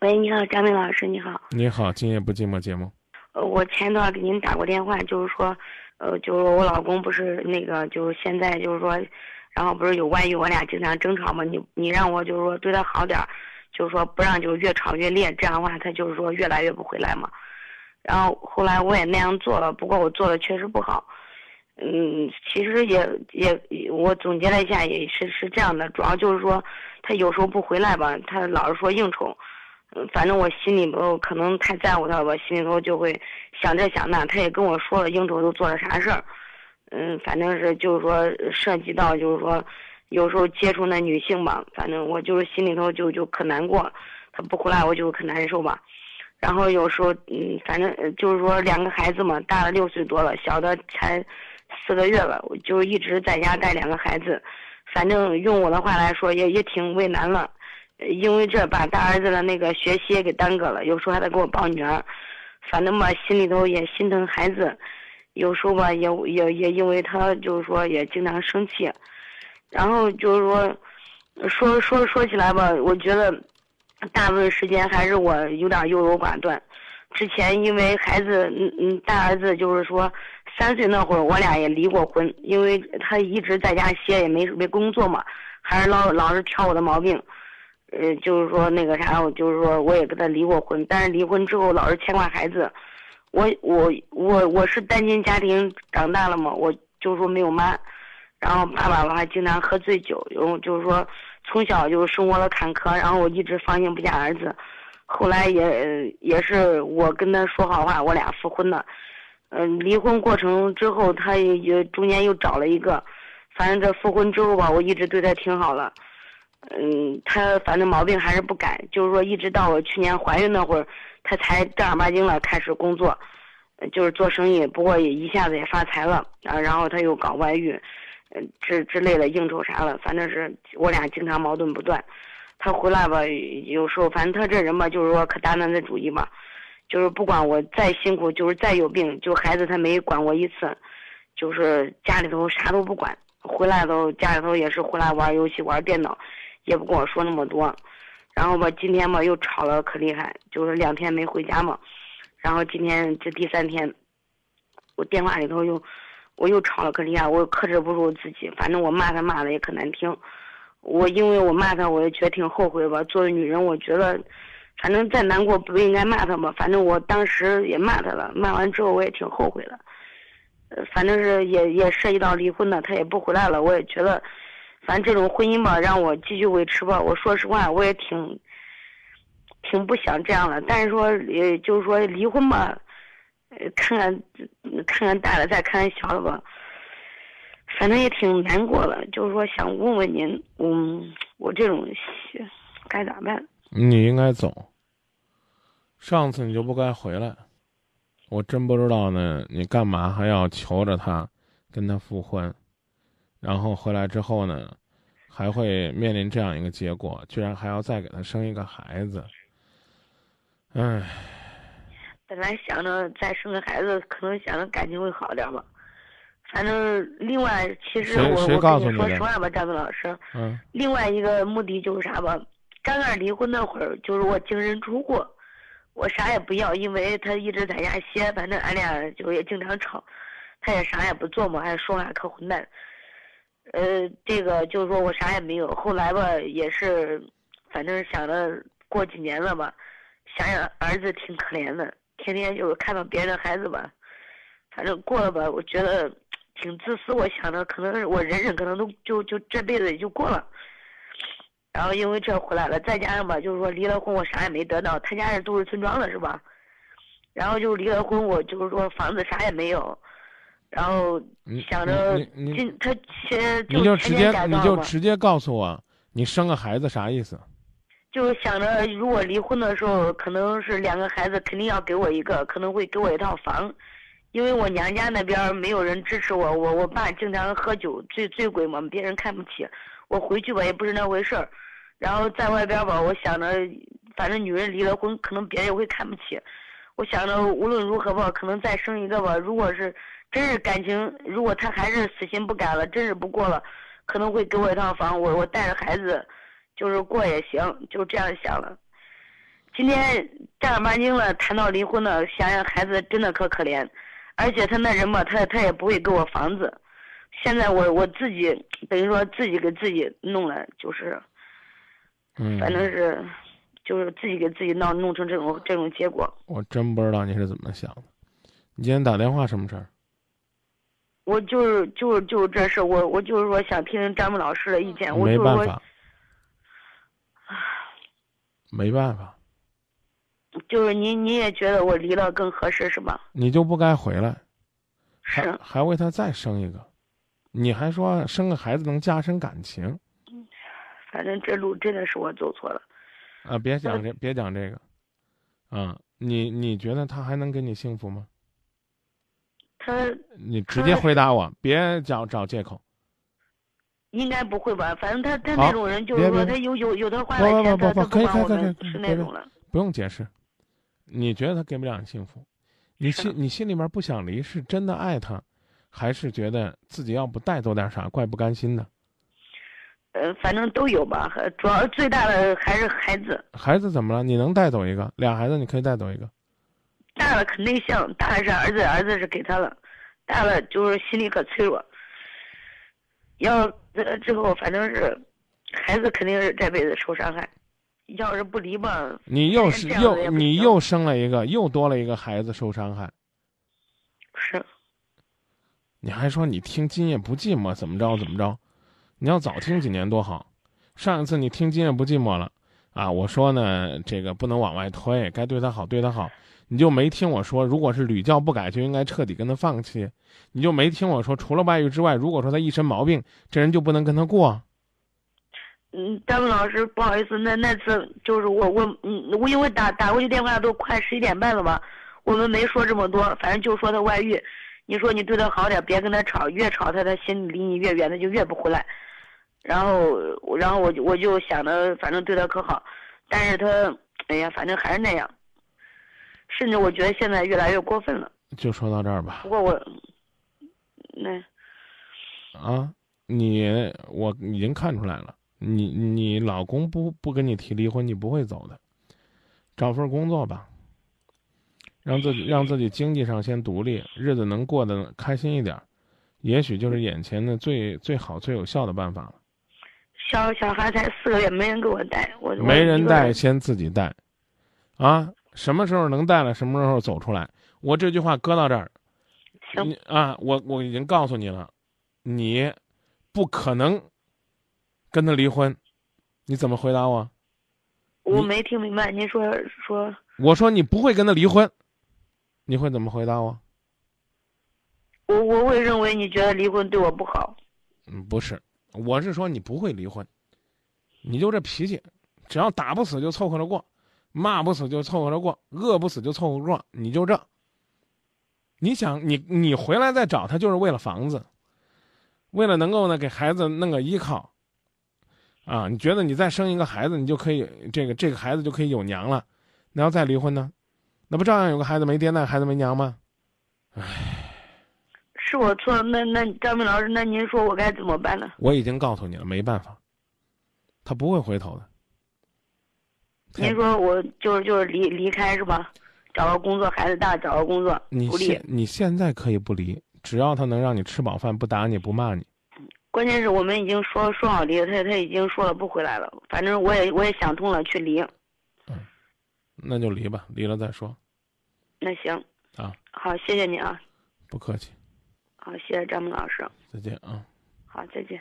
喂，你好，张明老师，你好。你好，今夜不寂寞节目。呃，我前段给您打过电话，就是说，呃，就是我老公不是那个，就是现在就是说，然后不是有外遇，我俩经常争吵嘛。你你让我就是说对他好点儿，就是说不让就越吵越烈，这样的话他就是说越来越不回来嘛。然后后来我也那样做了，不过我做的确实不好。嗯，其实也也我总结了一下，也是是这样的，主要就是说他有时候不回来吧，他老是说应酬。嗯，反正我心里头可能太在乎他了吧，心里头就会想这想那。他也跟我说了应酬都做了啥事儿，嗯，反正是就是说涉及到就是说，有时候接触那女性吧，反正我就是心里头就就可难过，他不回来我就可难受吧。然后有时候嗯，反正就是说两个孩子嘛，大的六岁多了，小的才四个月了，我就一直在家带两个孩子，反正用我的话来说也也挺为难了。因为这把大儿子的那个学习也给耽搁了，有时候还得给我抱女儿，反正吧心里头也心疼孩子，有时候吧也也也因为他就是说也经常生气，然后就是说，说说说起来吧，我觉得大部分时间还是我有点优柔寡断。之前因为孩子，嗯嗯，大儿子就是说三岁那会儿，我俩也离过婚，因为他一直在家歇也没没工作嘛，还是老老是挑我的毛病。呃，就是说那个啥，我就是说我也跟他离过婚，但是离婚之后老是牵挂孩子，我我我我是单亲家庭长大了嘛，我就说没有妈，然后爸爸的话经常喝醉酒，然后就是说从小就生活了坎坷，然后我一直放心不下儿子，后来也也是我跟他说好话，我俩复婚的，嗯，离婚过程之后，他也也中间又找了一个，反正这复婚之后吧，我一直对他挺好了。嗯，他反正毛病还是不改，就是说一直到我去年怀孕那会儿，他才正儿八经了开始工作，就是做生意。不过也一下子也发财了啊，然后他又搞外遇，嗯，之之类的应酬啥了，反正是我俩经常矛盾不断。他回来吧，有时候反正他这人吧，就是说可大男子主义嘛，就是不管我再辛苦，就是再有病，就孩子他没管过一次，就是家里头啥都不管，回来都家里头也是回来玩游戏玩电脑。也不跟我说那么多，然后吧，今天吧又吵了可厉害，就是两天没回家嘛，然后今天这第三天，我电话里头又，我又吵了可厉害，我又克制不住自己，反正我骂他骂的也可难听，我因为我骂他，我也觉得挺后悔吧。作为女人，我觉得，反正再难过不应该骂他嘛，反正我当时也骂他了，骂完之后我也挺后悔的，呃，反正是也也涉及到离婚的，他也不回来了，我也觉得。反正这种婚姻吧，让我继续维持吧。我说实话，我也挺，挺不想这样了。但是说，呃，就是说离婚吧，看看，看看大了，再看看小了吧。反正也挺难过的，就是说想问问您，嗯，我这种该咋办？你应该走。上次你就不该回来。我真不知道呢，你干嘛还要求着他，跟他复婚？然后回来之后呢，还会面临这样一个结果，居然还要再给他生一个孩子。唉，本来想着再生个孩子，可能想着感情会好点吧。反正另外，其实我我跟你说实话吧，张明老师。嗯。另外一个目的就是啥吧？刚刚离婚那会儿，就是我净身出户，我啥也不要，因为他一直在家歇，反正俺俩就也经常吵，他也啥也不做嘛，还说话可混蛋。呃，这个就是说我啥也没有。后来吧，也是，反正想着过几年了吧，想想儿子挺可怜的，天天就是看到别人的孩子吧，反正过了吧，我觉得挺自私。我想着可能是我忍忍，可能都就就这辈子也就过了。然后因为这回来了，再加上吧，就是说离了婚，我啥也没得到。他家是都市村庄的，是吧？然后就离了婚，我就是说房子啥也没有。然后想着，今他先你就直接你就直接告诉我，你生个孩子啥意思？就想着如果离婚的时候，可能是两个孩子肯定要给我一个，可能会给我一套房，因为我娘家那边没有人支持我，我我爸经常喝酒醉醉鬼嘛，别人看不起，我回去吧也不是那回事儿，然后在外边吧，我想着反正女人离了婚，可能别人也会看不起，我想着无论如何吧，可能再生一个吧，如果是。真是感情，如果他还是死心不改了，真是不过了，可能会给我一套房，我我带着孩子，就是过也行，就这样想了。今天正儿八经了谈到离婚了，想想孩子真的可可怜，而且他那人吧，他他也不会给我房子，现在我我自己等于说自己给自己弄了，就是，嗯，反正是，就是自己给自己闹弄成这种这种结果。我真不知道你是怎么想的。你今天打电话什么事儿？我就是就是就是这事，我我就是说想听听张明老师的意见，我就是说没办法，没办法，就是您您也觉得我离了更合适是吧？你就不该回来，还是，还为他再生一个，你还说生个孩子能加深感情反正这路真的是我走错了。啊？别讲这，别讲这个，啊，你你觉得他还能给你幸福吗？他你直接回答我，别找找借口。应该不会吧？反正他他那种人就是说他有有有的钱，不不不他他可以可以可以管我们是那种了。不用解释，你觉得他给不了你幸福，你心你心里面不想离，是真的爱他，还是觉得自己要不带走点啥，怪不甘心的？呃，反正都有吧，和主要最大的还是孩子，孩子怎么了？你能带走一个？俩孩子你可以带走一个。大了可内向，大了是儿子，儿子是给他了，大了就是心里可脆弱。要呃之后反正是，孩子肯定是这辈子受伤害。要是不离吧，你又是又你又生了一个，又多了一个孩子受伤害，是你还说你听今夜不寂寞怎么着怎么着？你要早听几年多好。上一次你听今夜不寂寞了啊，我说呢这个不能往外推，该对他好对他好，你就没听我说，如果是屡教不改，就应该彻底跟他放弃。你就没听我说，除了外遇之外，如果说他一身毛病，这人就不能跟他过。嗯，张文老师，不好意思，那那次就是我我嗯，我因为打打过去电话都快十一点半了吧，我们没说这么多，反正就说他外遇，你说你对他好点，别跟他吵，越吵他他心离你越远，他就越不回来。然后然后我就我就想着，反正对他可好，但是他哎呀，反正还是那样，甚至我觉得现在越来越过分了。就说到这儿吧不。过我那啊，你我已经看出来了，你你老公不不跟你提离婚，你不会走的。找份工作吧，让自己让自己经济上先独立，日子能过得开心一点儿，也许就是眼前的最最好最有效的办法了。小小孩才四个月，没人给我带，我我没人带，先自己带，啊，什么时候能带了，什么时候走出来。我这句话搁到这儿，行你啊，我我已经告诉你了，你不可能跟他离婚，你怎么回答我？我没听明白，您说说我说你不会跟他离婚，你会怎么回答我？我我会认为你觉得离婚对我不好，嗯，不是，我是说你不会离婚，你就这脾气，只要打不死就凑合着过，骂不死就凑合着过，饿不死就凑合着过，你就这。你想，你你回来再找他，就是为了房子，为了能够呢给孩子弄个依靠，啊，你觉得你再生一个孩子，你就可以这个这个孩子就可以有娘了，那要再离婚呢，那不照样有个孩子没爹，那孩子没娘吗？唉是我错，那那张明老师，那您说我该怎么办呢？我已经告诉你了，没办法，他不会回头的。您说我就是就是离离开是吧？找个工作，孩子大，找个工作，你现。你现在可以不离，只要他能让你吃饱饭，不打你不骂你。关键是我们已经说说好离了，他他已经说了不回来了。反正我也我也想通了，去离。那就离吧，离了再说。那行，啊，好，谢谢你啊，不客气，好，谢谢张明老师，再见啊。好，再见。